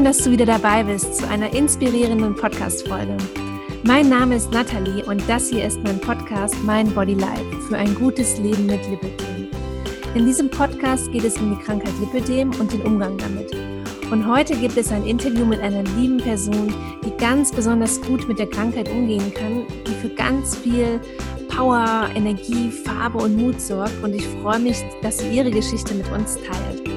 schön, dass du wieder dabei bist zu einer inspirierenden Podcast-Folge. Mein Name ist Nathalie und das hier ist mein Podcast Mein Body Life für ein gutes Leben mit Lipidem. In diesem Podcast geht es um die Krankheit Lipidem und den Umgang damit. Und heute gibt es ein Interview mit einer lieben Person, die ganz besonders gut mit der Krankheit umgehen kann, die für ganz viel Power, Energie, Farbe und Mut sorgt. Und ich freue mich, dass sie ihre Geschichte mit uns teilt.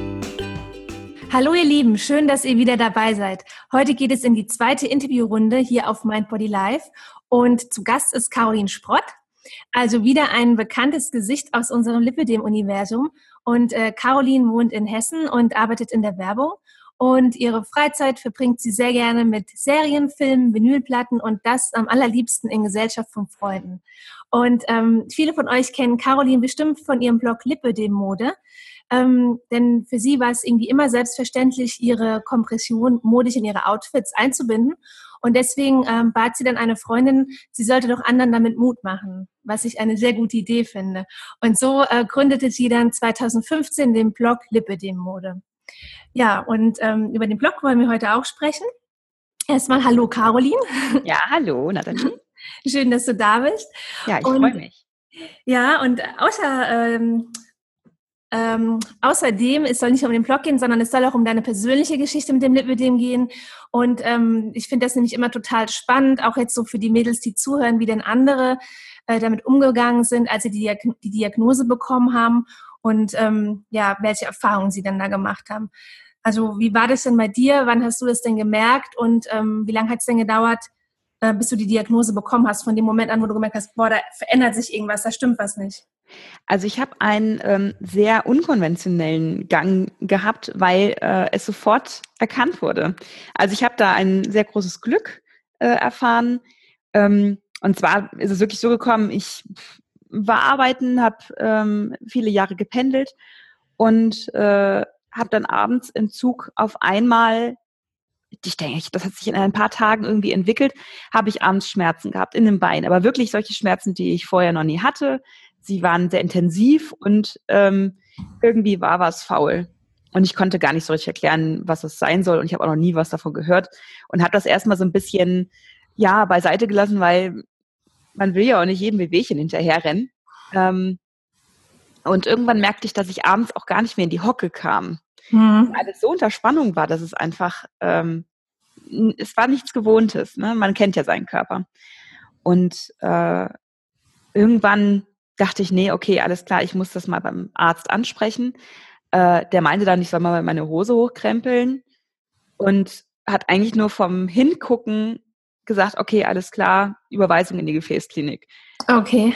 Hallo ihr Lieben, schön, dass ihr wieder dabei seid. Heute geht es in die zweite Interviewrunde hier auf Mind Body Live und zu Gast ist Caroline Sprott. Also wieder ein bekanntes Gesicht aus unserem Lipidem-Universum. Und äh, Caroline wohnt in Hessen und arbeitet in der Werbung. Und ihre Freizeit verbringt sie sehr gerne mit Serien, Filmen, Vinylplatten und das am allerliebsten in Gesellschaft von Freunden. Und ähm, viele von euch kennen Caroline bestimmt von ihrem Blog Lipidem Mode. Ähm, denn für sie war es irgendwie immer selbstverständlich, ihre Kompression modisch in ihre Outfits einzubinden. Und deswegen ähm, bat sie dann eine Freundin, sie sollte doch anderen damit Mut machen, was ich eine sehr gute Idee finde. Und so äh, gründete sie dann 2015 den Blog Lipidem Mode. Ja, und ähm, über den Blog wollen wir heute auch sprechen. Erstmal Hallo Caroline. Ja, hallo Nathalie. Schön, dass du da bist. Ja, ich freue mich. Ja, und außer ähm, ähm, außerdem, es soll nicht nur um den Blog gehen, sondern es soll auch um deine persönliche Geschichte mit dem Lipödem gehen. Und ähm, ich finde das nämlich immer total spannend, auch jetzt so für die Mädels, die zuhören, wie denn andere äh, damit umgegangen sind, als sie die, Diag die Diagnose bekommen haben und ähm, ja, welche Erfahrungen sie dann da gemacht haben. Also wie war das denn bei dir? Wann hast du das denn gemerkt und ähm, wie lange hat es denn gedauert, äh, bis du die Diagnose bekommen hast, von dem Moment an, wo du gemerkt hast, boah, da verändert sich irgendwas, da stimmt was nicht? Also ich habe einen ähm, sehr unkonventionellen Gang gehabt, weil äh, es sofort erkannt wurde. Also ich habe da ein sehr großes Glück äh, erfahren. Ähm, und zwar ist es wirklich so gekommen, ich war arbeiten, habe ähm, viele Jahre gependelt und äh, habe dann abends im Zug auf einmal ich denke, das hat sich in ein paar Tagen irgendwie entwickelt, habe ich abends Schmerzen gehabt in den Beinen. Aber wirklich solche Schmerzen, die ich vorher noch nie hatte. Sie waren sehr intensiv und ähm, irgendwie war was faul. Und ich konnte gar nicht so richtig erklären, was es sein soll. Und ich habe auch noch nie was davon gehört. Und habe das erstmal so ein bisschen, ja, beiseite gelassen, weil man will ja auch nicht jedem Wehwehchen hinterherrennen. Ähm, und irgendwann merkte ich, dass ich abends auch gar nicht mehr in die Hocke kam. Mhm. Alles so unter Spannung war, dass es einfach, ähm, es war nichts Gewohntes. Ne? Man kennt ja seinen Körper. Und äh, irgendwann dachte ich, nee, okay, alles klar, ich muss das mal beim Arzt ansprechen. Äh, der meinte dann, ich soll mal meine Hose hochkrempeln und hat eigentlich nur vom Hingucken gesagt, okay, alles klar, Überweisung in die Gefäßklinik. Okay.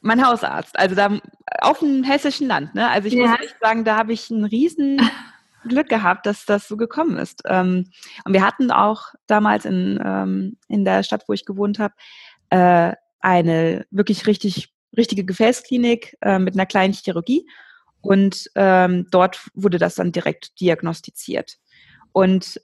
Mein Hausarzt, also da auf dem hessischen Land, ne? Also ich ja. muss echt sagen, da habe ich ein riesen Glück gehabt, dass das so gekommen ist. Ähm, und wir hatten auch damals in, ähm, in der Stadt, wo ich gewohnt habe, äh, eine wirklich richtig richtige Gefäßklinik äh, mit einer kleinen Chirurgie. Und ähm, dort wurde das dann direkt diagnostiziert. Und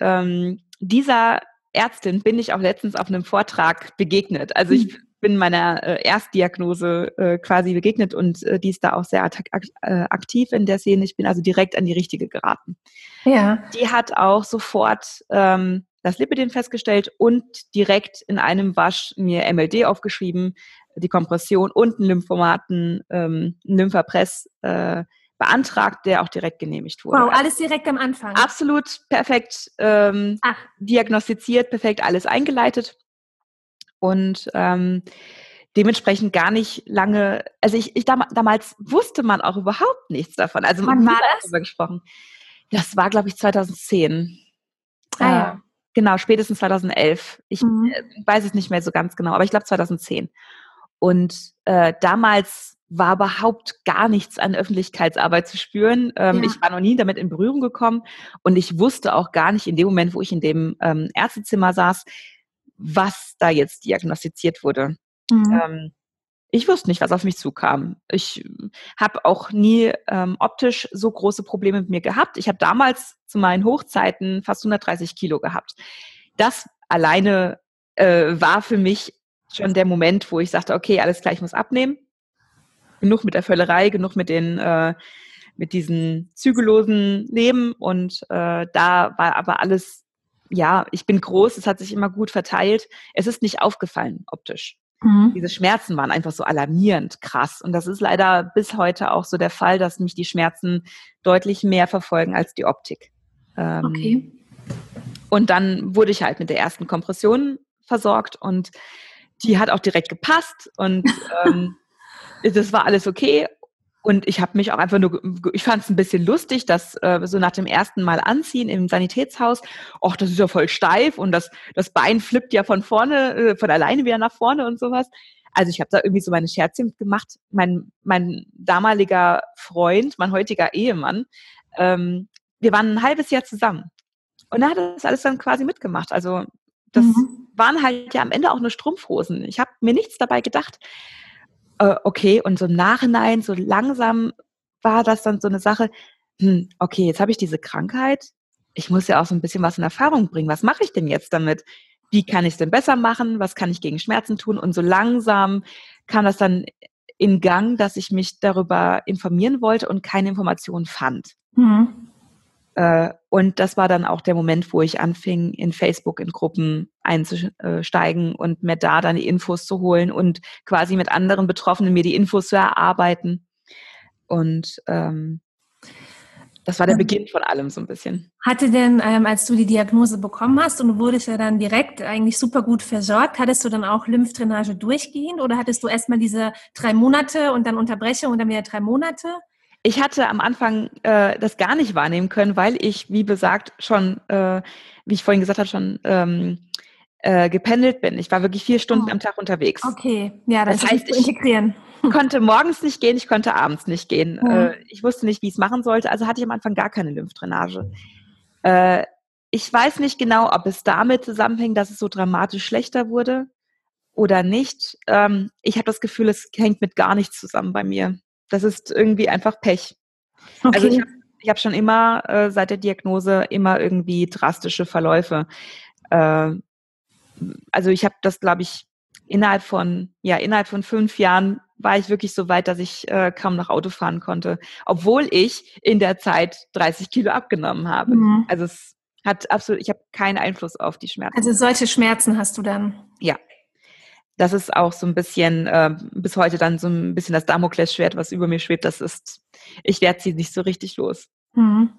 dieser Ärztin bin ich auch letztens auf einem Vortrag begegnet. Also ich hm bin meiner äh, Erstdiagnose äh, quasi begegnet und äh, die ist da auch sehr ak äh, aktiv in der Szene. Ich bin also direkt an die richtige geraten. Ja. Die hat auch sofort ähm, das Lipidem festgestellt und direkt in einem Wasch mir MLD aufgeschrieben, die Kompression und einen Lymphomaten, ähm, einen Lymphapress äh, beantragt, der auch direkt genehmigt wurde. Wow, alles direkt am Anfang. Absolut perfekt ähm, diagnostiziert, perfekt alles eingeleitet und ähm, dementsprechend gar nicht lange, also ich, ich damals wusste man auch überhaupt nichts davon. Also war das? Darüber gesprochen. Das war, glaube ich, 2010. Ah, ja. Äh, genau, spätestens 2011. Ich mhm. äh, weiß es nicht mehr so ganz genau, aber ich glaube 2010. Und äh, damals war überhaupt gar nichts an Öffentlichkeitsarbeit zu spüren. Ähm, ja. Ich war noch nie damit in Berührung gekommen und ich wusste auch gar nicht in dem Moment, wo ich in dem ähm, Ärztezimmer saß, was da jetzt diagnostiziert wurde. Mhm. Ähm, ich wusste nicht, was auf mich zukam. Ich habe auch nie ähm, optisch so große Probleme mit mir gehabt. Ich habe damals zu meinen Hochzeiten fast 130 Kilo gehabt. Das alleine äh, war für mich schon der Moment, wo ich sagte, okay, alles klar, ich muss abnehmen. Genug mit der Völlerei, genug mit den äh, mit diesen zügellosen Leben und äh, da war aber alles ja, ich bin groß, es hat sich immer gut verteilt. Es ist nicht aufgefallen optisch. Mhm. Diese Schmerzen waren einfach so alarmierend krass. Und das ist leider bis heute auch so der Fall, dass mich die Schmerzen deutlich mehr verfolgen als die Optik. Ähm, okay. Und dann wurde ich halt mit der ersten Kompression versorgt und die hat auch direkt gepasst und ähm, das war alles okay. Und ich habe mich auch einfach nur, ich fand es ein bisschen lustig, dass äh, so nach dem ersten Mal anziehen im Sanitätshaus, ach, das ist ja voll steif und das, das Bein flippt ja von vorne, äh, von alleine wieder nach vorne und sowas. Also ich habe da irgendwie so meine Scherzchen gemacht. Mein, mein damaliger Freund, mein heutiger Ehemann, ähm, wir waren ein halbes Jahr zusammen. Und er hat das alles dann quasi mitgemacht. Also das mhm. waren halt ja am Ende auch nur Strumpfhosen. Ich habe mir nichts dabei gedacht äh, okay, und so im Nachhinein, so langsam war das dann so eine Sache, hm, okay, jetzt habe ich diese Krankheit, ich muss ja auch so ein bisschen was in Erfahrung bringen. Was mache ich denn jetzt damit? Wie kann ich es denn besser machen? Was kann ich gegen Schmerzen tun? Und so langsam kam das dann in Gang, dass ich mich darüber informieren wollte und keine Informationen fand. Mhm. Äh, und das war dann auch der Moment, wo ich anfing, in Facebook in Gruppen einzusteigen und mir da dann die Infos zu holen und quasi mit anderen Betroffenen mir die Infos zu erarbeiten. Und ähm, das war der Beginn von allem so ein bisschen. Hatte denn, ähm, als du die Diagnose bekommen hast und du wurdest ja dann direkt eigentlich super gut versorgt, hattest du dann auch Lymphdrainage durchgehend oder hattest du erstmal diese drei Monate und dann Unterbrechung und dann wieder drei Monate? Ich hatte am Anfang äh, das gar nicht wahrnehmen können, weil ich, wie besagt, schon, äh, wie ich vorhin gesagt habe, schon ähm, äh, gependelt bin. Ich war wirklich vier Stunden oh. am Tag unterwegs. Okay, ja, das, das heißt, ich integrieren. konnte morgens nicht gehen, ich konnte abends nicht gehen. Mhm. ich wusste nicht, wie ich es machen sollte, also hatte ich am Anfang gar keine Lymphdrainage. Äh, ich weiß nicht genau, ob es damit zusammenhängt, dass es so dramatisch schlechter wurde oder nicht. Ähm, ich habe das Gefühl, es hängt mit gar nichts zusammen bei mir das ist irgendwie einfach Pech. Also okay. Also ich habe hab schon immer äh, seit der Diagnose immer irgendwie drastische Verläufe. Äh, also ich habe das, glaube ich, innerhalb von ja innerhalb von fünf Jahren war ich wirklich so weit, dass ich äh, kaum noch Auto fahren konnte, obwohl ich in der Zeit 30 Kilo abgenommen habe. Mhm. Also es hat absolut, ich habe keinen Einfluss auf die Schmerzen. Also solche Schmerzen hast du dann? Ja, das ist auch so ein bisschen äh, bis heute dann so ein bisschen das Damoklesschwert, was über mir schwebt. Das ist, ich werde sie nicht so richtig los. Mhm.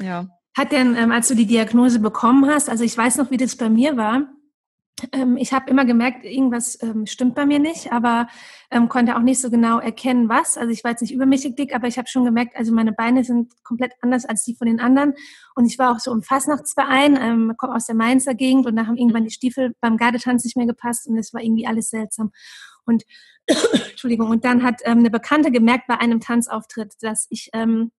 Ja. Hat denn, ähm, als du die Diagnose bekommen hast, also ich weiß noch, wie das bei mir war, ähm, ich habe immer gemerkt, irgendwas ähm, stimmt bei mir nicht, aber ähm, konnte auch nicht so genau erkennen, was. Also ich war jetzt nicht übermäßig dick, aber ich habe schon gemerkt, also meine Beine sind komplett anders als die von den anderen. Und ich war auch so im Fastnachtsverein, ähm, komme aus der Mainzer Gegend und da haben irgendwann die Stiefel beim Gardetanz nicht mehr gepasst und es war irgendwie alles seltsam. Und Entschuldigung, und dann hat ähm, eine Bekannte gemerkt bei einem Tanzauftritt, dass ich ähm,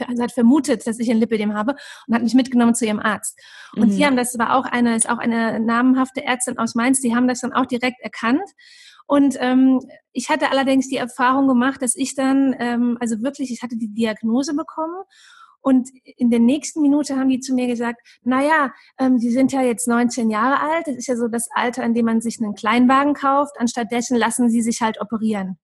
hat vermutet, dass ich ein Lipidem habe und hat mich mitgenommen zu ihrem Arzt. Und mhm. die haben das war auch eine, ist auch eine namenhafte Ärztin aus Mainz, die haben das dann auch direkt erkannt. Und ähm, ich hatte allerdings die Erfahrung gemacht, dass ich dann, ähm, also wirklich, ich hatte die Diagnose bekommen und in der nächsten Minute haben die zu mir gesagt, naja, ähm, Sie sind ja jetzt 19 Jahre alt. Das ist ja so das Alter, in dem man sich einen Kleinwagen kauft. Anstattdessen lassen Sie sich halt operieren.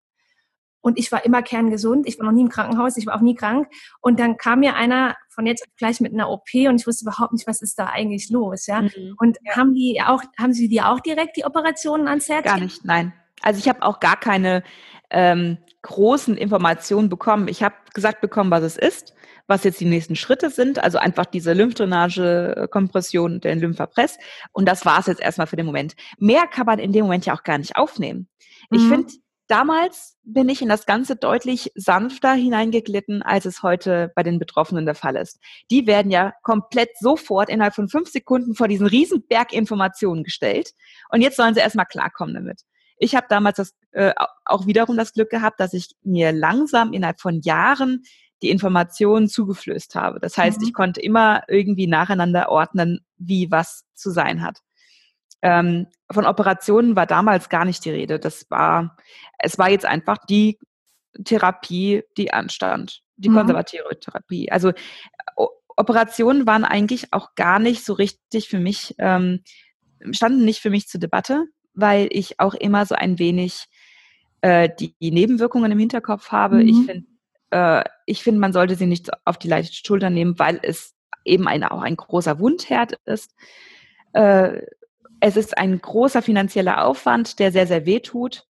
Und ich war immer kerngesund. Ich war noch nie im Krankenhaus. Ich war auch nie krank. Und dann kam mir einer von jetzt gleich mit einer OP und ich wusste überhaupt nicht, was ist da eigentlich los, ja. Mhm. Und ja. haben die auch, haben Sie dir auch direkt die Operationen ans Herz? Gar nicht, nein. Also ich habe auch gar keine ähm, großen Informationen bekommen. Ich habe gesagt bekommen, was es ist, was jetzt die nächsten Schritte sind. Also einfach diese Lymphdrainage, Kompression, den Lymphapress. Und das war es jetzt erstmal für den Moment. Mehr kann man in dem Moment ja auch gar nicht aufnehmen. Ich mhm. finde, Damals bin ich in das Ganze deutlich sanfter hineingeglitten, als es heute bei den Betroffenen der Fall ist. Die werden ja komplett sofort innerhalb von fünf Sekunden vor diesen riesen Berg Informationen gestellt. Und jetzt sollen sie erstmal klarkommen damit. Ich habe damals das, äh, auch wiederum das Glück gehabt, dass ich mir langsam innerhalb von Jahren die Informationen zugeflößt habe. Das heißt, mhm. ich konnte immer irgendwie nacheinander ordnen, wie was zu sein hat. Ähm, von Operationen war damals gar nicht die Rede. Das war, es war jetzt einfach die Therapie, die anstand, die mhm. konservative Therapie. Also Operationen waren eigentlich auch gar nicht so richtig für mich, ähm, standen nicht für mich zur Debatte, weil ich auch immer so ein wenig äh, die, die Nebenwirkungen im Hinterkopf habe. Mhm. Ich finde, äh, ich finde, man sollte sie nicht auf die leichte Schulter nehmen, weil es eben ein, auch ein großer Wundherd ist. Äh, es ist ein großer finanzieller Aufwand, der sehr, sehr weh tut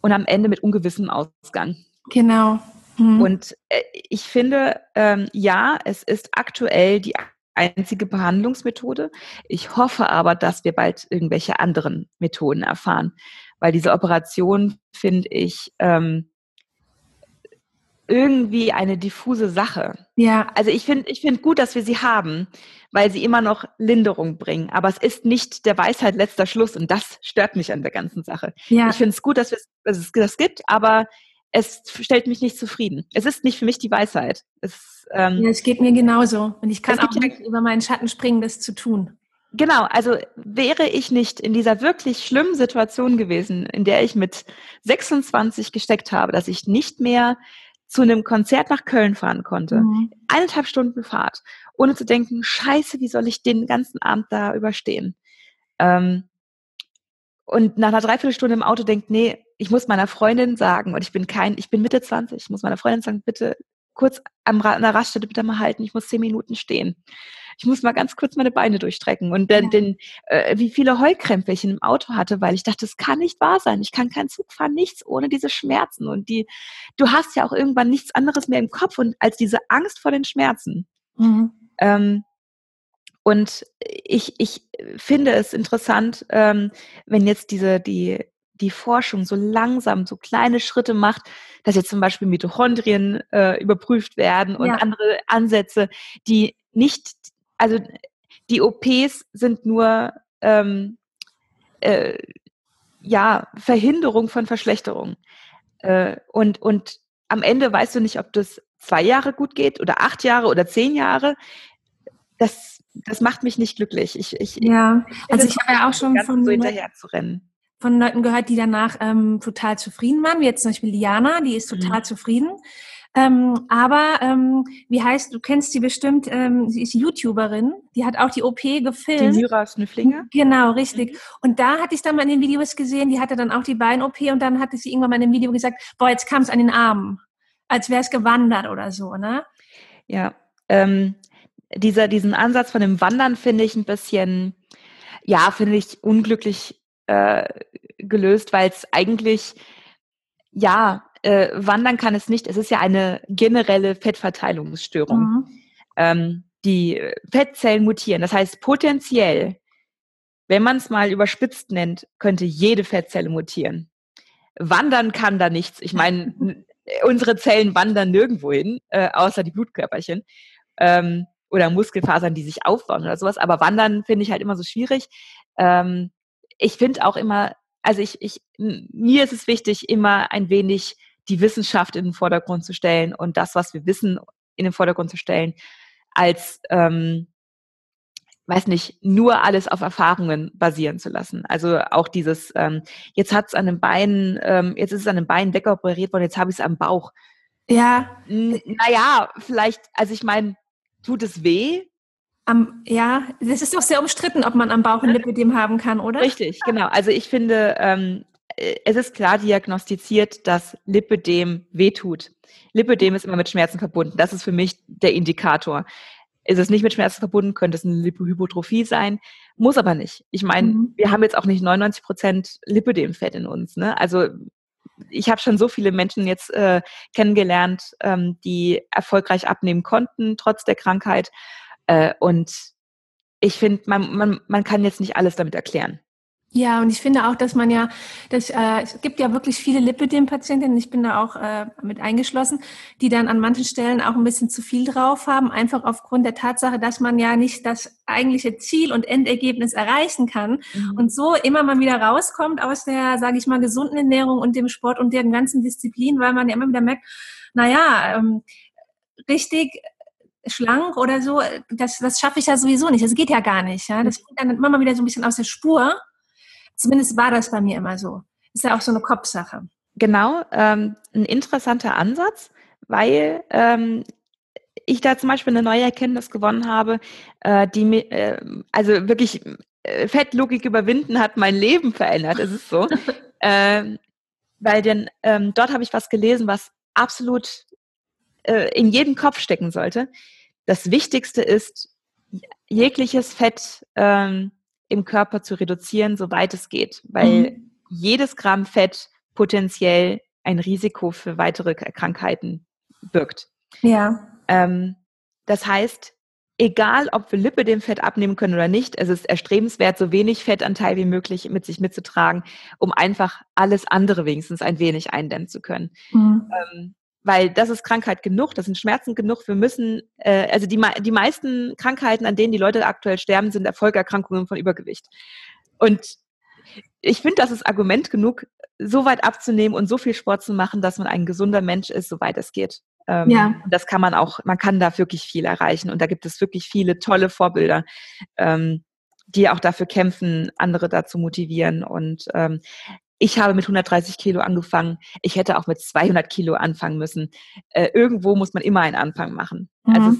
und am Ende mit ungewissem Ausgang. Genau. Mhm. Und äh, ich finde, ähm, ja, es ist aktuell die einzige Behandlungsmethode. Ich hoffe aber, dass wir bald irgendwelche anderen Methoden erfahren, weil diese Operation finde ich ähm, irgendwie eine diffuse Sache. Ja. Also ich finde ich finde gut, dass wir sie haben, weil sie immer noch Linderung bringen. Aber es ist nicht der Weisheit letzter Schluss und das stört mich an der ganzen Sache. Ja. Ich finde es gut, dass, dass es das gibt, aber es stellt mich nicht zufrieden. Es ist nicht für mich die Weisheit. Es, ähm, ja, es geht mir genauso. Und ich kann auch nicht ja, über meinen Schatten springen, das zu tun. Genau, also wäre ich nicht in dieser wirklich schlimmen Situation gewesen, in der ich mit 26 gesteckt habe, dass ich nicht mehr zu einem Konzert nach Köln fahren konnte, mhm. eineinhalb Stunden Fahrt, ohne zu denken, scheiße, wie soll ich den ganzen Abend da überstehen? Ähm, und nach einer Dreiviertelstunde im Auto denkt, nee, ich muss meiner Freundin sagen, und ich bin kein, ich bin Mitte 20, ich muss meiner Freundin sagen, bitte kurz am, an der Raststätte bitte mal halten, ich muss zehn Minuten stehen. Ich muss mal ganz kurz meine Beine durchstrecken. Und dann, ja. den, äh, wie viele Heulkrämpfe ich in dem Auto hatte, weil ich dachte, das kann nicht wahr sein. Ich kann keinen Zug fahren, nichts ohne diese Schmerzen. Und die, du hast ja auch irgendwann nichts anderes mehr im Kopf und als diese Angst vor den Schmerzen. Mhm. Ähm, und ich, ich finde es interessant, ähm, wenn jetzt diese, die, die Forschung so langsam so kleine Schritte macht, dass jetzt zum Beispiel Mitochondrien äh, überprüft werden und ja. andere Ansätze, die nicht, also die OPs sind nur ähm, äh, ja Verhinderung von Verschlechterung. Äh, und, und am Ende weißt du nicht, ob das zwei Jahre gut geht oder acht Jahre oder zehn Jahre. Das, das macht mich nicht glücklich. Ich, ich, ja, also ich habe ja auch schon von so hinterher zu rennen von Leuten gehört, die danach ähm, total zufrieden waren, wie jetzt zum Beispiel Liana, die ist total mhm. zufrieden. Ähm, aber ähm, wie heißt, du kennst sie bestimmt, ähm, sie ist YouTuberin, die hat auch die OP gefilmt. Die Lyra Snüfflinger? Genau, richtig. Mhm. Und da hatte ich dann mal in den Videos gesehen, die hatte dann auch die Bein-OP und dann hatte sie irgendwann mal in dem Video gesagt, boah, jetzt kam es an den Armen, als wäre es gewandert oder so, ne? Ja, ähm, dieser, diesen Ansatz von dem Wandern finde ich ein bisschen, ja, finde ich unglücklich äh, gelöst, weil es eigentlich, ja, äh, wandern kann es nicht. Es ist ja eine generelle Fettverteilungsstörung. Mhm. Ähm, die Fettzellen mutieren. Das heißt, potenziell, wenn man es mal überspitzt nennt, könnte jede Fettzelle mutieren. Wandern kann da nichts. Ich meine, unsere Zellen wandern nirgendwo hin, äh, außer die Blutkörperchen. Ähm, oder Muskelfasern, die sich aufbauen oder sowas. Aber Wandern finde ich halt immer so schwierig. Ähm, ich finde auch immer, also ich, ich, mir ist es wichtig, immer ein wenig die Wissenschaft in den Vordergrund zu stellen und das, was wir wissen, in den Vordergrund zu stellen, als, ähm, weiß nicht, nur alles auf Erfahrungen basieren zu lassen. Also auch dieses, ähm, jetzt hat es an den Beinen, ähm, jetzt ist es an den Beinen wegoperiert worden, jetzt habe ich es am Bauch. Ja. Naja, vielleicht, also ich meine, tut es weh? Am, ja, das ist doch sehr umstritten, ob man am Bauch ein Lipödem haben kann, oder? Richtig, genau. Also ich finde, ähm, äh, es ist klar diagnostiziert, dass Lipödem wehtut. Lipödem ist immer mit Schmerzen verbunden. Das ist für mich der Indikator. Ist es nicht mit Schmerzen verbunden, könnte es eine Lipohypotrophie sein, muss aber nicht. Ich meine, mhm. wir haben jetzt auch nicht 99 Prozent Lipödemfett in uns. Ne? Also ich habe schon so viele Menschen jetzt äh, kennengelernt, ähm, die erfolgreich abnehmen konnten, trotz der Krankheit. Äh, und ich finde, man, man, man kann jetzt nicht alles damit erklären. Ja, und ich finde auch, dass man ja, dass, äh, es gibt ja wirklich viele Lipidem-Patientinnen, ich bin da auch äh, mit eingeschlossen, die dann an manchen Stellen auch ein bisschen zu viel drauf haben, einfach aufgrund der Tatsache, dass man ja nicht das eigentliche Ziel und Endergebnis erreichen kann mhm. und so immer mal wieder rauskommt aus der, sage ich mal, gesunden Ernährung und dem Sport und der ganzen Disziplin, weil man ja immer wieder merkt, naja, ähm, richtig schlank oder so, das, das schaffe ich ja sowieso nicht. Das geht ja gar nicht. Ja? Das geht dann immer mal wieder so ein bisschen aus der Spur. Zumindest war das bei mir immer so. Ist ja auch so eine Kopfsache. Genau, ähm, ein interessanter Ansatz, weil ähm, ich da zum Beispiel eine neue Erkenntnis gewonnen habe, äh, die mir, äh, also wirklich äh, Fettlogik überwinden hat mein Leben verändert. Es ist so. ähm, weil denn ähm, dort habe ich was gelesen, was absolut äh, in jeden Kopf stecken sollte. Das Wichtigste ist, jegliches Fett ähm, im Körper zu reduzieren, soweit es geht, weil mhm. jedes Gramm Fett potenziell ein Risiko für weitere Krankheiten birgt. Ja. Ähm, das heißt, egal ob wir Lippe dem Fett abnehmen können oder nicht, es ist erstrebenswert, so wenig Fettanteil wie möglich mit sich mitzutragen, um einfach alles andere wenigstens ein wenig eindämmen zu können. Mhm. Ähm, weil das ist Krankheit genug, das sind Schmerzen genug. Wir müssen, äh, also die, die meisten Krankheiten, an denen die Leute aktuell sterben, sind Erfolgerkrankungen von Übergewicht. Und ich finde, das ist Argument genug, so weit abzunehmen und so viel Sport zu machen, dass man ein gesunder Mensch ist, soweit es geht. Ähm, ja. Das kann man auch, man kann da wirklich viel erreichen und da gibt es wirklich viele tolle Vorbilder, ähm, die auch dafür kämpfen, andere dazu motivieren und ähm, ich habe mit 130 Kilo angefangen. Ich hätte auch mit 200 Kilo anfangen müssen. Äh, irgendwo muss man immer einen Anfang machen. Mhm. Also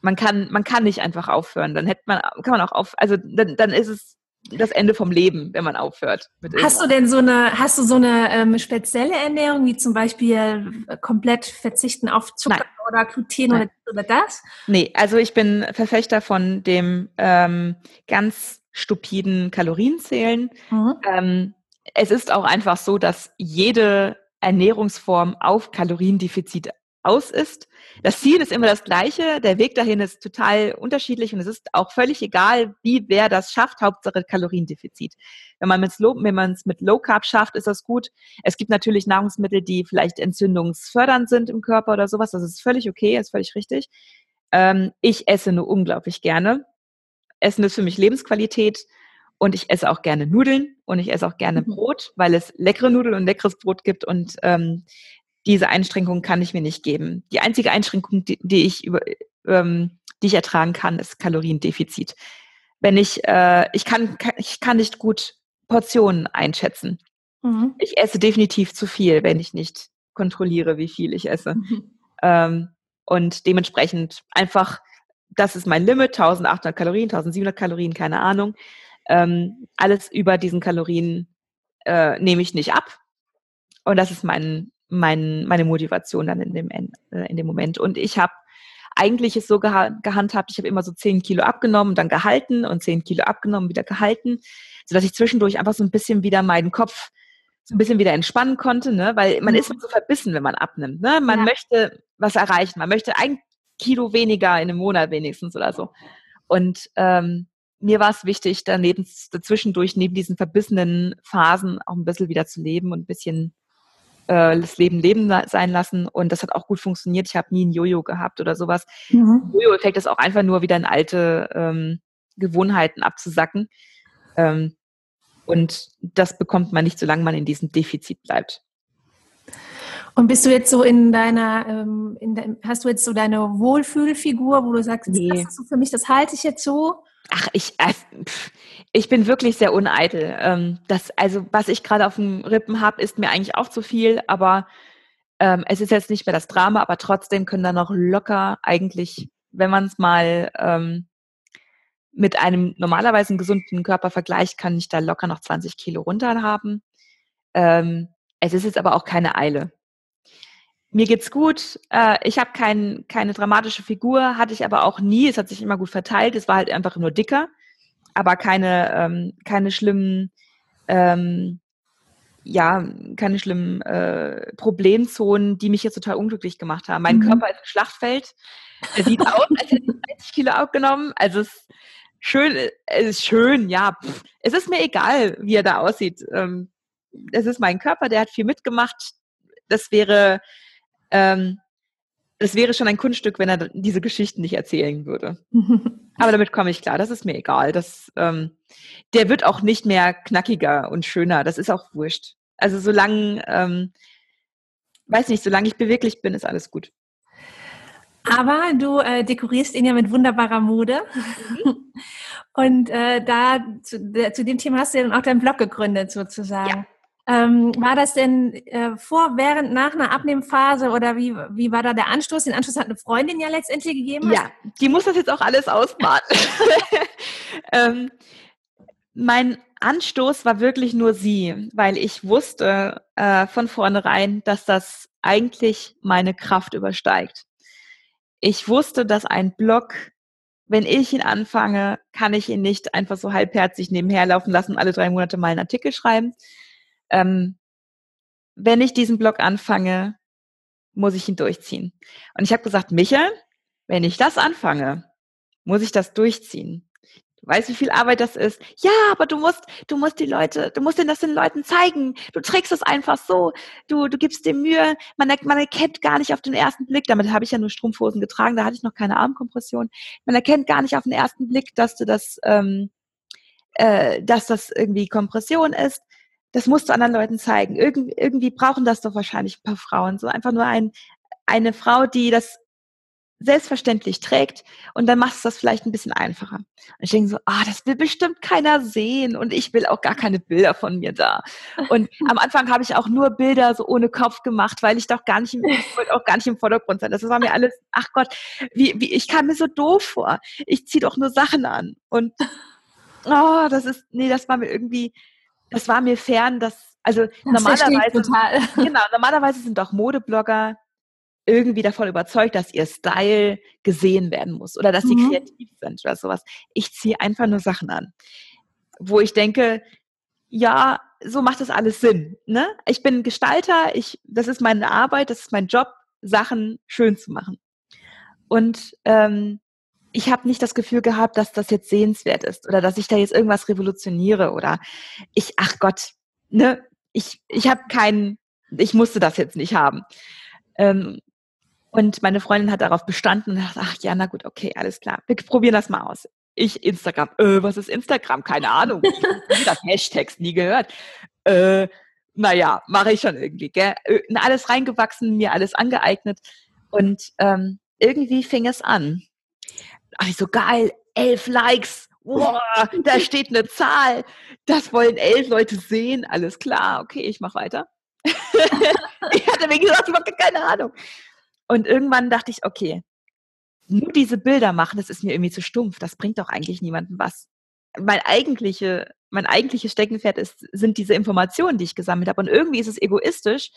man kann, man kann nicht einfach aufhören. Dann hätte man, kann man auch auf, also dann, dann ist es das Ende vom Leben, wenn man aufhört. hast du denn so eine, hast du so eine ähm, spezielle Ernährung, wie zum Beispiel äh, komplett verzichten auf Zucker Nein. oder Gluten oder, oder, das? Nee, also ich bin Verfechter von dem ähm, ganz stupiden Kalorienzählen. Mhm. Ähm, es ist auch einfach so, dass jede Ernährungsform auf Kaloriendefizit aus ist. Das Ziel ist immer das gleiche, der Weg dahin ist total unterschiedlich und es ist auch völlig egal, wie wer das schafft, Hauptsache Kaloriendefizit. Wenn man es mit Low Carb schafft, ist das gut. Es gibt natürlich Nahrungsmittel, die vielleicht entzündungsfördernd sind im Körper oder sowas, das ist völlig okay, ist völlig richtig. Ähm, ich esse nur unglaublich gerne. Essen ist für mich Lebensqualität und ich esse auch gerne Nudeln und ich esse auch gerne mhm. Brot, weil es leckere Nudeln und leckeres Brot gibt und ähm, diese Einschränkung kann ich mir nicht geben. Die einzige Einschränkung, die, die ich über, ähm, die ich ertragen kann, ist Kaloriendefizit. Wenn ich, äh, ich kann, kann, ich kann nicht gut Portionen einschätzen. Mhm. Ich esse definitiv zu viel, wenn ich nicht kontrolliere, wie viel ich esse. Mhm. Ähm, und dementsprechend einfach, das ist mein Limit, 1800 Kalorien, 1700 Kalorien, keine Ahnung. Ähm, alles über diesen Kalorien äh, nehme ich nicht ab. Und das ist mein, mein, meine Motivation dann in dem, äh, in dem Moment. Und ich habe eigentlich es so geha gehandhabt, ich habe immer so 10 Kilo abgenommen, dann gehalten und 10 Kilo abgenommen, wieder gehalten, sodass ich zwischendurch einfach so ein bisschen wieder meinen Kopf so ein bisschen wieder entspannen konnte, ne? weil man ist so verbissen, wenn man abnimmt. Ne? Man ja. möchte was erreichen, man möchte ein Kilo weniger in einem Monat wenigstens oder so. Und ähm, mir war es wichtig, daneben dazwischendurch neben diesen verbissenen Phasen auch ein bisschen wieder zu leben und ein bisschen äh, das Leben leben sein lassen. Und das hat auch gut funktioniert. Ich habe nie ein Jojo gehabt oder sowas. Mhm. Jojo-Effekt ist auch einfach nur wieder in alte ähm, Gewohnheiten abzusacken. Ähm, und das bekommt man nicht, solange man in diesem Defizit bleibt. Und bist du jetzt so in deiner, ähm, in de, hast du jetzt so deine Wohlfühlfigur, wo du sagst, nee. das ist so für mich, das halte ich jetzt so? Ach, ich, äh, ich bin wirklich sehr uneitel. Ähm, das, also, was ich gerade auf den Rippen habe, ist mir eigentlich auch zu viel, aber ähm, es ist jetzt nicht mehr das Drama, aber trotzdem können da noch locker eigentlich, wenn man es mal ähm, mit einem normalerweise gesunden Körper vergleicht, kann ich da locker noch 20 Kilo runter haben. Ähm, es ist jetzt aber auch keine Eile. Mir geht's gut. Äh, ich habe kein, keine dramatische Figur, hatte ich aber auch nie. Es hat sich immer gut verteilt. Es war halt einfach nur dicker, aber keine, ähm, keine schlimmen, ähm, ja, keine schlimmen äh, Problemzonen, die mich jetzt total unglücklich gemacht haben. Mein mhm. Körper ist ein Schlachtfeld. Er sieht aus, als hätte ich 30 Kilo abgenommen. Also es ist schön, es ist schön, ja. Pff. Es ist mir egal, wie er da aussieht. Ähm, es ist mein Körper, der hat viel mitgemacht. Das wäre ähm, es wäre schon ein Kunststück, wenn er diese Geschichten nicht erzählen würde. Aber damit komme ich klar, das ist mir egal. Das, ähm, der wird auch nicht mehr knackiger und schöner, das ist auch wurscht. Also solange, ähm, weiß nicht, solange ich beweglich bin, ist alles gut. Aber du äh, dekorierst ihn ja mit wunderbarer Mode. Mhm. Und äh, da zu, zu, dem Thema hast du ja dann auch deinen Blog gegründet, sozusagen. Ja. Ähm, war das denn äh, vor, während, nach einer Abnehmphase oder wie, wie war da der Anstoß? Den Anstoß hat eine Freundin ja letztendlich gegeben. Ja, die muss das jetzt auch alles ausbaden. ähm, mein Anstoß war wirklich nur sie, weil ich wusste äh, von vornherein, dass das eigentlich meine Kraft übersteigt. Ich wusste, dass ein Blog wenn ich ihn anfange, kann ich ihn nicht einfach so halbherzig nebenher laufen lassen und alle drei Monate mal einen Artikel schreiben. Ähm, wenn ich diesen Blog anfange, muss ich ihn durchziehen. Und ich habe gesagt, Michael, wenn ich das anfange, muss ich das durchziehen. Du weißt, wie viel Arbeit das ist. Ja, aber du musst, du musst die Leute, du musst das den Leuten zeigen. Du trägst es einfach so. Du, du gibst dir Mühe. Man, man erkennt gar nicht auf den ersten Blick, damit habe ich ja nur Strumpfhosen getragen, da hatte ich noch keine Armkompression. Man erkennt gar nicht auf den ersten Blick, dass du das, ähm, äh, dass das irgendwie Kompression ist. Das musst du anderen Leuten zeigen. Irgend, irgendwie brauchen das doch wahrscheinlich ein paar Frauen. So einfach nur ein, eine Frau, die das selbstverständlich trägt und dann machst du das vielleicht ein bisschen einfacher. Und ich denke so, ah, das will bestimmt keiner sehen und ich will auch gar keine Bilder von mir da. Und am Anfang habe ich auch nur Bilder so ohne Kopf gemacht, weil ich doch gar nicht, ich wollte auch gar nicht im Vordergrund sein. Das war mir alles, ach Gott, wie, wie ich kam mir so doof vor. Ich ziehe doch nur Sachen an und oh, das ist, nee, das war mir irgendwie, das war mir fern, dass also das normalerweise, genau, normalerweise sind doch Modeblogger irgendwie davon überzeugt, dass ihr Style gesehen werden muss oder dass sie mhm. kreativ sind oder sowas. Ich ziehe einfach nur Sachen an, wo ich denke, ja, so macht das alles Sinn. Ne? Ich bin Gestalter, ich, das ist meine Arbeit, das ist mein Job, Sachen schön zu machen. Und ähm, ich habe nicht das Gefühl gehabt, dass das jetzt sehenswert ist oder dass ich da jetzt irgendwas revolutioniere oder ich, ach Gott, ne, ich, ich habe keinen, ich musste das jetzt nicht haben. Ähm, und meine Freundin hat darauf bestanden und dachte, ach ja, na gut, okay, alles klar. Wir probieren das mal aus. Ich Instagram, äh, was ist Instagram? Keine Ahnung. Ich habe Hashtags nie gehört. Äh, naja, mache ich schon irgendwie. Gell? Äh, alles reingewachsen, mir alles angeeignet. Und ähm, irgendwie fing es an. Ach, ich so geil, elf Likes. Wow, da steht eine Zahl. Das wollen elf Leute sehen. Alles klar, okay, ich mache weiter. ich hatte mir gesagt, ich habe keine Ahnung. Und irgendwann dachte ich, okay, nur diese Bilder machen, das ist mir irgendwie zu stumpf. Das bringt doch eigentlich niemandem was. Mein eigentliche, mein eigentliches Steckenpferd ist, sind diese Informationen, die ich gesammelt habe. Und irgendwie ist es egoistisch,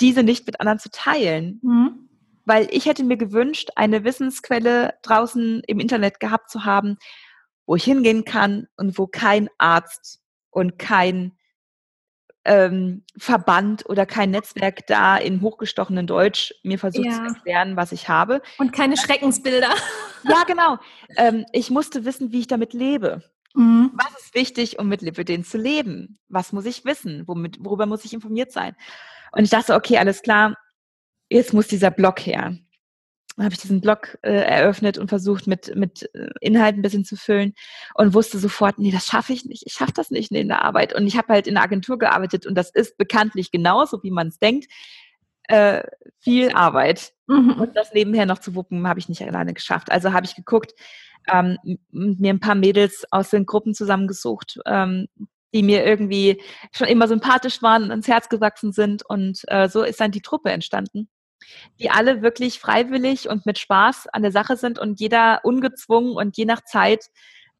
diese nicht mit anderen zu teilen. Mhm. Weil ich hätte mir gewünscht, eine Wissensquelle draußen im Internet gehabt zu haben, wo ich hingehen kann und wo kein Arzt und kein ähm, Verband oder kein Netzwerk da in hochgestochenen Deutsch mir versucht ja. zu erklären, was ich habe. Und keine Schreckensbilder. Ja, genau. Ähm, ich musste wissen, wie ich damit lebe. Mhm. Was ist wichtig, um mit Lipidem zu leben? Was muss ich wissen? Womit, worüber muss ich informiert sein? Und ich dachte, okay, alles klar, jetzt muss dieser Blog her habe ich diesen Blog äh, eröffnet und versucht, mit, mit äh, Inhalten ein bisschen zu füllen und wusste sofort, nee, das schaffe ich nicht. Ich schaffe das nicht in der Arbeit. Und ich habe halt in der Agentur gearbeitet und das ist bekanntlich genauso, wie man es denkt. Äh, viel Arbeit. Mhm. Und das nebenher noch zu wuppen, habe ich nicht alleine geschafft. Also habe ich geguckt, ähm, mir ein paar Mädels aus den Gruppen zusammengesucht, ähm, die mir irgendwie schon immer sympathisch waren und ins Herz gewachsen sind. Und äh, so ist dann die Truppe entstanden die alle wirklich freiwillig und mit Spaß an der Sache sind und jeder ungezwungen und je nach Zeit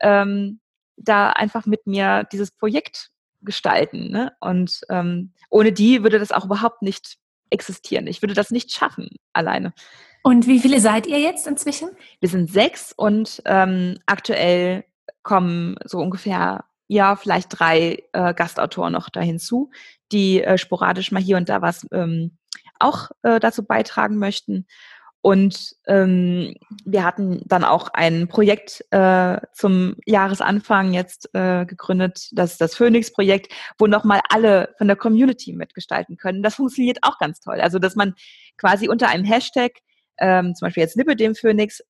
ähm, da einfach mit mir dieses Projekt gestalten. Ne? Und ähm, ohne die würde das auch überhaupt nicht existieren. Ich würde das nicht schaffen alleine. Und wie viele seid ihr jetzt inzwischen? Wir sind sechs und ähm, aktuell kommen so ungefähr ja vielleicht drei äh, Gastautoren noch da hinzu, die äh, sporadisch mal hier und da was ähm, auch äh, dazu beitragen möchten. Und ähm, wir hatten dann auch ein Projekt äh, zum Jahresanfang jetzt äh, gegründet, das ist das Phoenix-Projekt, wo nochmal alle von der Community mitgestalten können. Das funktioniert auch ganz toll. Also, dass man quasi unter einem Hashtag, ähm, zum Beispiel jetzt Lipidem Phoenix,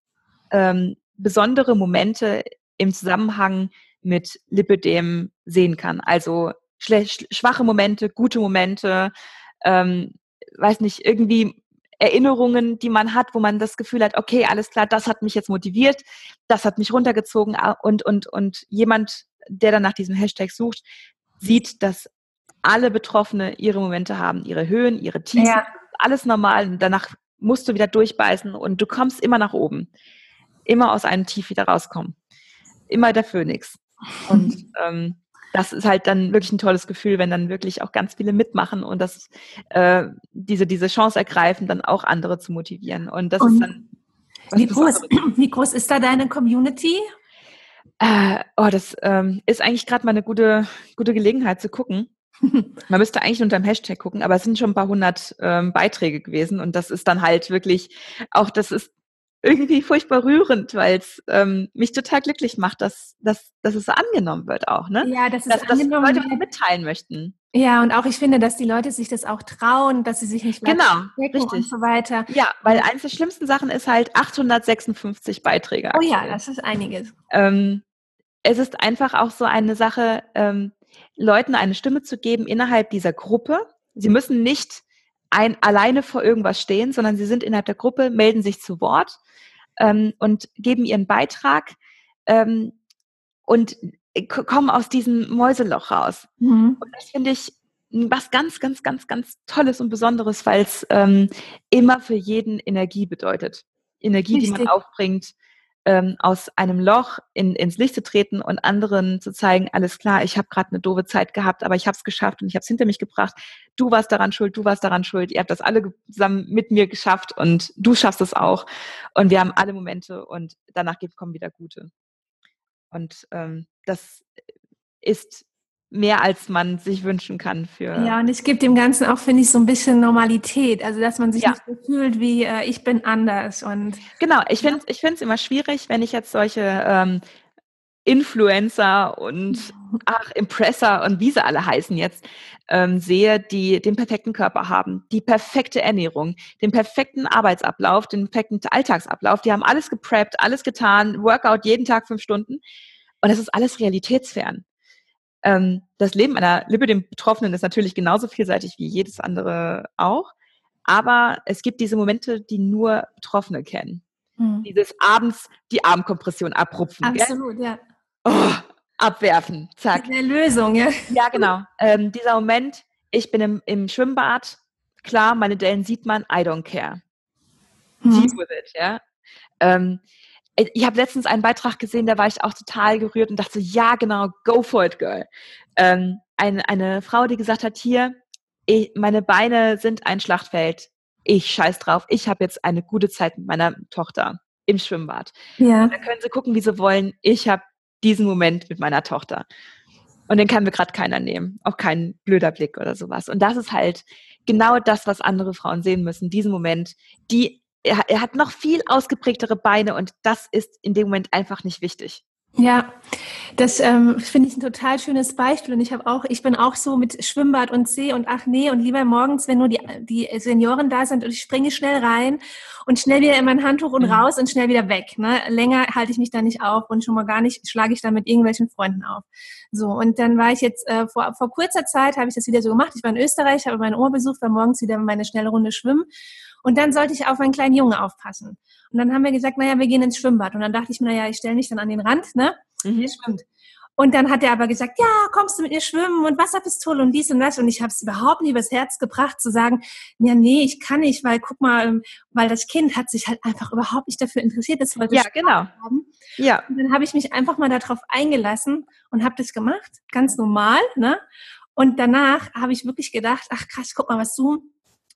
ähm, besondere Momente im Zusammenhang mit Lipidem sehen kann. Also schwache Momente, gute Momente, ähm, weiß nicht, irgendwie Erinnerungen, die man hat, wo man das Gefühl hat, okay, alles klar, das hat mich jetzt motiviert, das hat mich runtergezogen und, und, und jemand, der dann nach diesem Hashtag sucht, sieht, dass alle Betroffene ihre Momente haben, ihre Höhen, ihre Tiefen, ja. alles normal und danach musst du wieder durchbeißen und du kommst immer nach oben. Immer aus einem Tief wieder rauskommen. Immer der Phönix. Und ähm, das ist halt dann wirklich ein tolles Gefühl, wenn dann wirklich auch ganz viele mitmachen und das äh, diese diese Chance ergreifen, dann auch andere zu motivieren. Und das und, ist dann Wie groß, wie groß ist da deine Community? Äh, oh, das ähm, ist eigentlich gerade mal eine gute, gute Gelegenheit zu gucken. Man müsste eigentlich unter dem Hashtag gucken, aber es sind schon ein paar hundert ähm, Beiträge gewesen und das ist dann halt wirklich auch, das ist irgendwie furchtbar rührend, weil es ähm, mich total glücklich macht, dass, dass, dass es so angenommen wird auch, ne? Ja, dass es dass, dass angenommen Leute wird. mitteilen möchten. Ja, und auch ich finde, dass die Leute sich das auch trauen, dass sie sich nicht Genau, verstecken und richtig. so weiter. Ja, weil eines der schlimmsten Sachen ist halt 856 Beiträge. Oh ja, das ist einiges. ähm, es ist einfach auch so eine Sache, ähm, Leuten eine Stimme zu geben innerhalb dieser Gruppe. Sie müssen nicht ein, alleine vor irgendwas stehen, sondern sie sind innerhalb der Gruppe, melden sich zu Wort ähm, und geben ihren Beitrag ähm, und kommen aus diesem Mäuseloch raus. Mhm. Und das finde ich was ganz, ganz, ganz, ganz Tolles und Besonderes, weil es ähm, immer für jeden Energie bedeutet. Energie, die man Richtig. aufbringt, ähm, aus einem Loch in, ins Licht zu treten und anderen zu zeigen, alles klar, ich habe gerade eine doofe Zeit gehabt, aber ich habe es geschafft und ich habe es hinter mich gebracht. Du warst daran schuld, du warst daran schuld. Ihr habt das alle zusammen mit mir geschafft und du schaffst es auch. Und wir haben alle Momente und danach kommen wieder gute. Und ähm, das ist mehr, als man sich wünschen kann für. Ja, und es gibt dem Ganzen auch, finde ich, so ein bisschen Normalität. Also, dass man sich Ja. nicht so fühlt wie äh, ich bin anders. Und Genau, ich Ja. finde es ich find's immer schwierig, wenn ich jetzt solche ähm, Influencer und ach, Impresser und wie sie alle heißen jetzt, ähm, sehe, die den perfekten Körper haben, die perfekte Ernährung, den perfekten Arbeitsablauf, den perfekten Alltagsablauf. Die haben alles gepreppt, alles getan, Workout jeden Tag fünf Stunden. Und das ist alles realitätsfern. Ähm, das Leben einer Lipidem-Betroffenen ist natürlich genauso vielseitig wie jedes andere auch. Aber es gibt diese Momente, die nur Betroffene kennen. Mhm. Dieses abends die Armkompression abrupfen. gell? absolut, ja. Oh, abwerfen, zack. Eine Lösung, ja. Ja, genau. Ähm, dieser Moment, ich bin im, im Schwimmbad, klar, meine Dellen sieht man, I don't care. Deal Mhm. with it, ja. Ähm, ich ich habe letztens einen Beitrag gesehen, da war ich auch total gerührt und dachte so, ja, genau, go for it, girl. Ähm, ein, eine Frau, die gesagt hat, hier, ich, meine Beine sind ein Schlachtfeld. Ich scheiß drauf. Ich habe jetzt eine gute Zeit mit meiner Tochter im Schwimmbad. Ja. Da können sie gucken, wie sie wollen. Ich habe diesen Moment mit meiner Tochter. Und den kann mir gerade keiner nehmen. Auch kein blöder Blick oder sowas. Und das ist halt genau das, was andere Frauen sehen müssen. Diesen Moment, die, er, er hat noch viel ausgeprägtere Beine und das ist in dem Moment einfach nicht wichtig. Ja, das ähm, finde ich ein total schönes Beispiel. Und ich habe auch, ich bin auch so mit Schwimmbad und See und ach nee, und lieber morgens, wenn nur die, die Senioren da sind und ich springe schnell rein und schnell wieder in mein Handtuch und Mhm. raus und schnell wieder weg. Ne? Länger halte ich mich da nicht auf und schon mal gar nicht schlage ich da mit irgendwelchen Freunden auf. So, und dann war ich jetzt, äh, vor, vor kurzer Zeit habe ich das wieder so gemacht. Ich war in Österreich, habe meine Oma besucht, war morgens wieder meine schnelle Runde schwimmen. Und dann sollte ich auf einen kleinen Jungen aufpassen. Und dann haben wir gesagt, naja, wir gehen ins Schwimmbad. Und dann dachte ich mir, naja, ich stelle mich dann an den Rand, ne? Mhm. Der schwimmt. Und dann hat er aber gesagt, ja, kommst du mit mir schwimmen und Wasserpistole und dies und das. Und ich habe es überhaupt nicht übers Herz gebracht zu sagen, ja, nee, ich kann nicht, weil guck mal, ähm, weil das Kind hat sich halt einfach überhaupt nicht dafür interessiert, das wollte Ja, Spaß genau. haben. Ja, Und dann habe ich mich einfach mal darauf eingelassen und habe das gemacht, ganz normal. Ne? Und danach habe ich wirklich gedacht, ach krass, guck mal, was du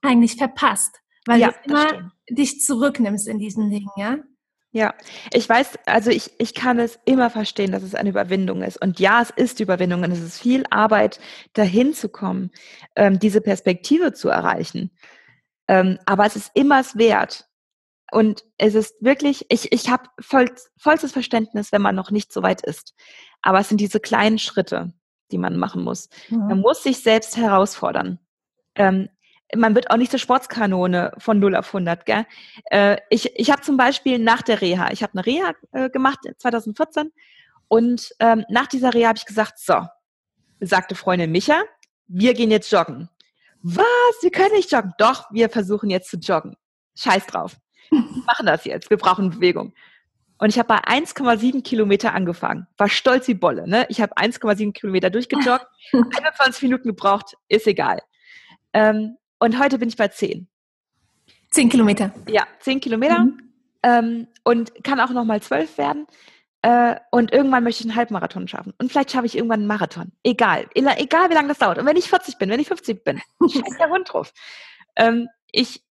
eigentlich verpasst. Weil ja, du immer dich zurücknimmst in diesen Dingen, ja? Ja, ich weiß, also ich, ich kann es immer verstehen, dass es eine Überwindung ist. Und ja, es ist Überwindung und es ist viel Arbeit, dahin zu kommen, ähm, diese Perspektive zu erreichen. Ähm, aber es ist immer es wert. Und es ist wirklich, ich, ich habe voll, vollstes Verständnis, wenn man noch nicht so weit ist. Aber es sind diese kleinen Schritte, die man machen muss. Man muss sich selbst herausfordern. Ähm, man wird auch nicht zur Sportskanone von 0 auf 100. Gell? Äh, ich ich habe zum Beispiel nach der Reha, ich habe eine Reha äh, gemacht 2014 und ähm, nach dieser Reha habe ich gesagt, so, sagte Freundin Micha, wir gehen jetzt joggen. Was? Wir können nicht joggen. Doch, wir versuchen jetzt zu joggen. Scheiß drauf. Wir machen das jetzt. Wir brauchen Bewegung. Und ich habe bei 1,7 Kilometer angefangen. War stolz wie Bolle. Ne? Ich habe 1,7 Kilometer durchgejoggt, 21 Minuten gebraucht, ist egal. Ähm, und heute bin ich bei 10. Zehn Kilometer. Ja, 10 Kilometer. Mhm. Ähm, und kann auch noch mal 12 werden. Äh, und irgendwann möchte ich einen Halbmarathon schaffen. Und vielleicht schaffe ich irgendwann einen Marathon. Egal. Egal, wie lange das dauert. Und wenn ich 40 bin, wenn ich 50 bin, scheiß der Hund drauf. Ähm, ich,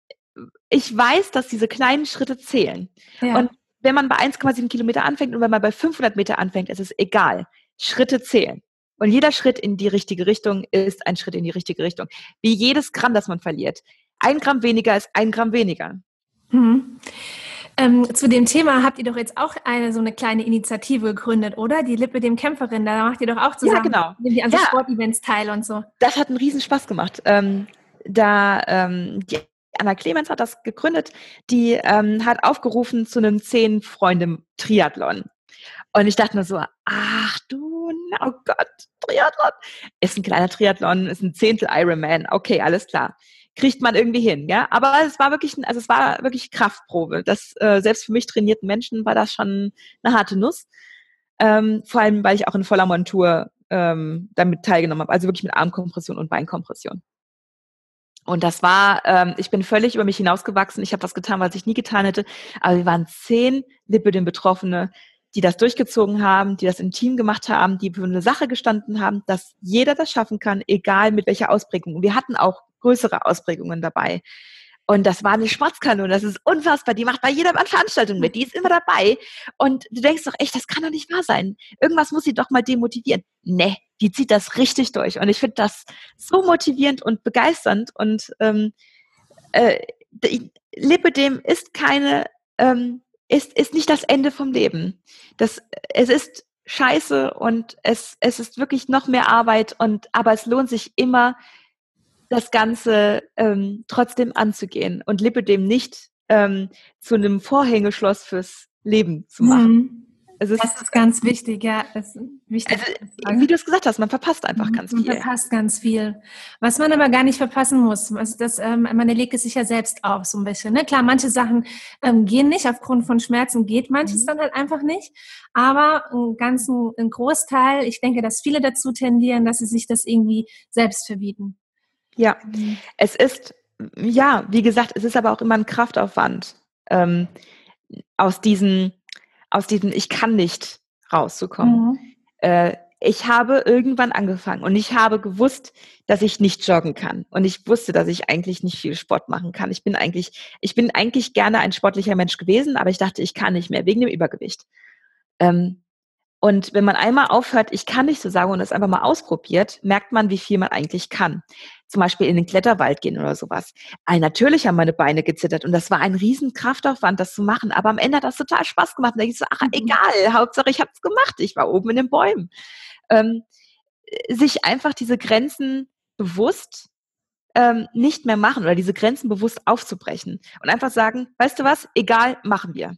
ich weiß, dass diese kleinen Schritte zählen. Ja. Und wenn man bei 1,7 Kilometer anfängt und wenn man bei 500 Meter anfängt, ist es egal. Schritte zählen. Und jeder Schritt in die richtige Richtung ist ein Schritt in die richtige Richtung. Wie jedes Gramm, das man verliert. Ein Gramm weniger ist ein Gramm weniger. Mhm. Ähm, zu dem Thema habt ihr doch jetzt auch eine so eine kleine Initiative gegründet, oder? Die Lippe dem Kämpferin, da macht ihr doch auch zusammen. Ja, genau. Nehmt ihr an so ja. Sportevents teil und so. Das hat einen riesen Spaß gemacht. Ähm, da ähm, die Anna Clemens hat das gegründet, die ähm, hat aufgerufen zu einem zehn Freunde Triathlon. Und ich dachte mir so, ach du, oh Gott, Triathlon. Ist ein kleiner Triathlon, ist ein Zehntel Ironman. Okay, alles klar. Kriegt man irgendwie hin, ja. Aber es war wirklich, also es war wirklich Kraftprobe. Das, äh, selbst für mich trainierten Menschen war das schon eine harte Nuss. Ähm, vor allem, weil ich auch in voller Montur ähm, damit teilgenommen habe. Also wirklich mit Armkompression und Beinkompression. Und das war, ähm, ich bin völlig über mich hinausgewachsen. Ich habe was getan, was ich nie getan hätte. Aber wir waren zehn Lipidem Betroffene, die das durchgezogen haben, die das im Team gemacht haben, die für eine Sache gestanden haben, dass jeder das schaffen kann, egal mit welcher Ausprägung. Wir hatten auch größere Ausprägungen dabei. Und das war eine Schwarzkanone, das ist unfassbar. Die macht bei jeder Veranstaltung mit, die ist immer dabei. Und du denkst doch echt, das kann doch nicht wahr sein. Irgendwas muss sie doch mal demotivieren. Ne, die zieht das richtig durch. Und ich finde das so motivierend und begeisternd. Und ähm, äh, Lipidem ist keine ähm, ist, ist nicht das Ende vom Leben. Das, es ist scheiße und es, es ist wirklich noch mehr Arbeit und, aber es lohnt sich immer, das Ganze ähm, trotzdem anzugehen und Lipidem nicht ähm, zu einem Vorhängeschloss fürs Leben zu machen. Mhm. Ist, das ist ganz wichtig, ja. Wichtig, also, wie du es gesagt hast, man verpasst einfach mhm, ganz man viel. Man verpasst ganz viel. Was man aber gar nicht verpassen muss, also das, ähm, man legt es sich ja selbst auf so ein bisschen. Ne? Klar, manche Sachen ähm, gehen nicht, aufgrund von Schmerzen geht manches mhm. dann halt einfach nicht. Aber ein ganzen, ein Großteil, ich denke, dass viele dazu tendieren, dass sie sich das irgendwie selbst verbieten. Ja, mhm. es ist, ja, wie gesagt, es ist aber auch immer ein Kraftaufwand. Ähm, aus diesen aus diesem Ich kann nicht rauszukommen. Mhm. Äh, ich habe irgendwann angefangen und ich habe gewusst, dass ich nicht joggen kann. Und ich wusste, dass ich eigentlich nicht viel Sport machen kann. Ich bin eigentlich, ich bin eigentlich gerne ein sportlicher Mensch gewesen, aber ich dachte, ich kann nicht mehr wegen dem Übergewicht. Ähm, und wenn man einmal aufhört, ich kann nicht so sagen und es einfach mal ausprobiert, merkt man, wie viel man eigentlich kann. Zum Beispiel in den Kletterwald gehen oder sowas. Also natürlich haben meine Beine gezittert und das war ein riesen Kraftaufwand, das zu machen. Aber am Ende hat das total Spaß gemacht. Und da ich so, ach, mhm. egal, Hauptsache ich habe es gemacht. Ich war oben in den Bäumen. Ähm, sich einfach diese Grenzen bewusst ähm, nicht mehr machen oder diese Grenzen bewusst aufzubrechen und einfach sagen, weißt du was, egal, machen wir.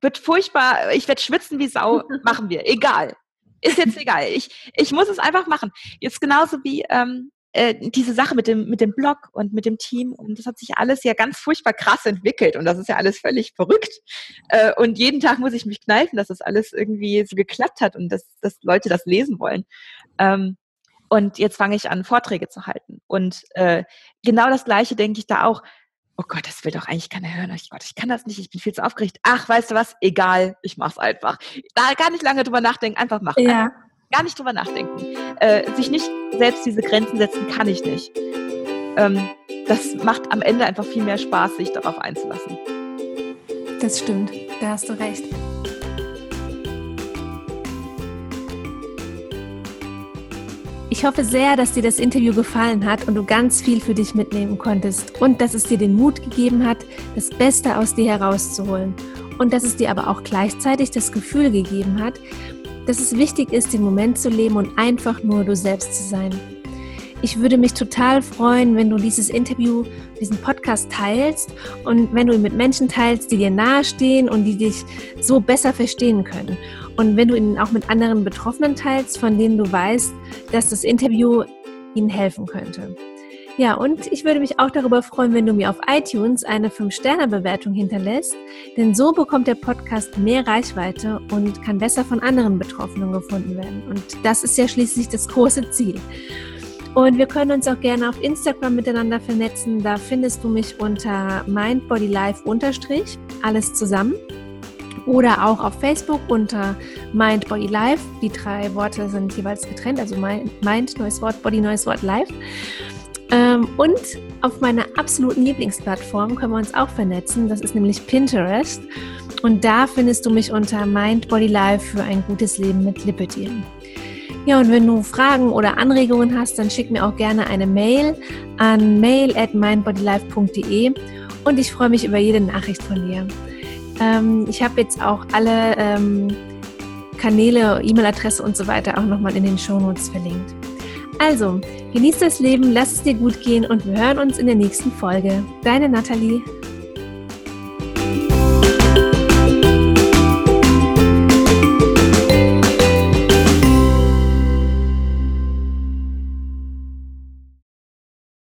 Wird furchtbar, ich werde schwitzen wie Sau, machen wir. Egal. Ist jetzt egal. Ich, ich muss es einfach machen. Jetzt genauso wie ähm, äh, diese Sache mit dem, mit dem Blog und mit dem Team. Und das hat sich alles ja ganz furchtbar krass entwickelt. Und das ist ja alles völlig verrückt. Äh, und jeden Tag muss ich mich kneifen, dass das alles irgendwie so geklappt hat und dass, dass Leute das lesen wollen. Ähm, und jetzt fange ich an, Vorträge zu halten. Und äh, genau das Gleiche denke ich da auch oh Gott, das will doch eigentlich keiner hören. Ich, Gott, ich kann das nicht, ich bin viel zu aufgeregt. Ach, weißt du was? Egal, ich mach's einfach. Da gar nicht lange drüber nachdenken, einfach machen. Ja. Einfach gar nicht drüber nachdenken. Äh, sich nicht selbst diese Grenzen setzen, kann ich nicht. Ähm, das macht am Ende einfach viel mehr Spaß, sich darauf einzulassen. Das stimmt, da hast du recht. Ich hoffe sehr, dass dir das Interview gefallen hat und du ganz viel für dich mitnehmen konntest und dass es dir den Mut gegeben hat, das Beste aus dir herauszuholen und dass es dir aber auch gleichzeitig das Gefühl gegeben hat, dass es wichtig ist, den Moment zu leben und einfach nur du selbst zu sein. Ich würde mich total freuen, wenn du dieses Interview, diesen Podcast teilst und wenn du ihn mit Menschen teilst, die dir nahestehen und die dich so besser verstehen können. Und wenn du ihn auch mit anderen Betroffenen teilst, von denen du weißt, dass das Interview ihnen helfen könnte. Ja, und ich würde mich auch darüber freuen, wenn du mir auf iTunes eine 5-Sterne-Bewertung hinterlässt, denn so bekommt der Podcast mehr Reichweite und kann besser von anderen Betroffenen gefunden werden. Und das ist ja schließlich das große Ziel. Und wir können uns auch gerne auf Instagram miteinander vernetzen. Da findest du mich unter mindbodylife alles zusammen. Oder auch auf Facebook unter Mind Body Life. Die drei Worte sind jeweils getrennt, also Mind, neues Wort, Body, neues Wort, Life. Ähm, und auf meiner absoluten Lieblingsplattform können wir uns auch vernetzen. Das ist nämlich Pinterest. Und da findest du mich unter Mind Body Life für ein gutes Leben mit Liberty. Ja, und wenn du Fragen oder Anregungen hast, dann schick mir auch gerne eine Mail an mail at mindbodylife.de und ich freue mich über jede Nachricht von dir. Ähm, ich habe jetzt auch alle ähm, Kanäle, E-Mail-Adresse und so weiter auch nochmal in den Shownotes verlinkt. Also, genieß das Leben, lass es dir gut gehen und wir hören uns in der nächsten Folge. Deine Nathalie.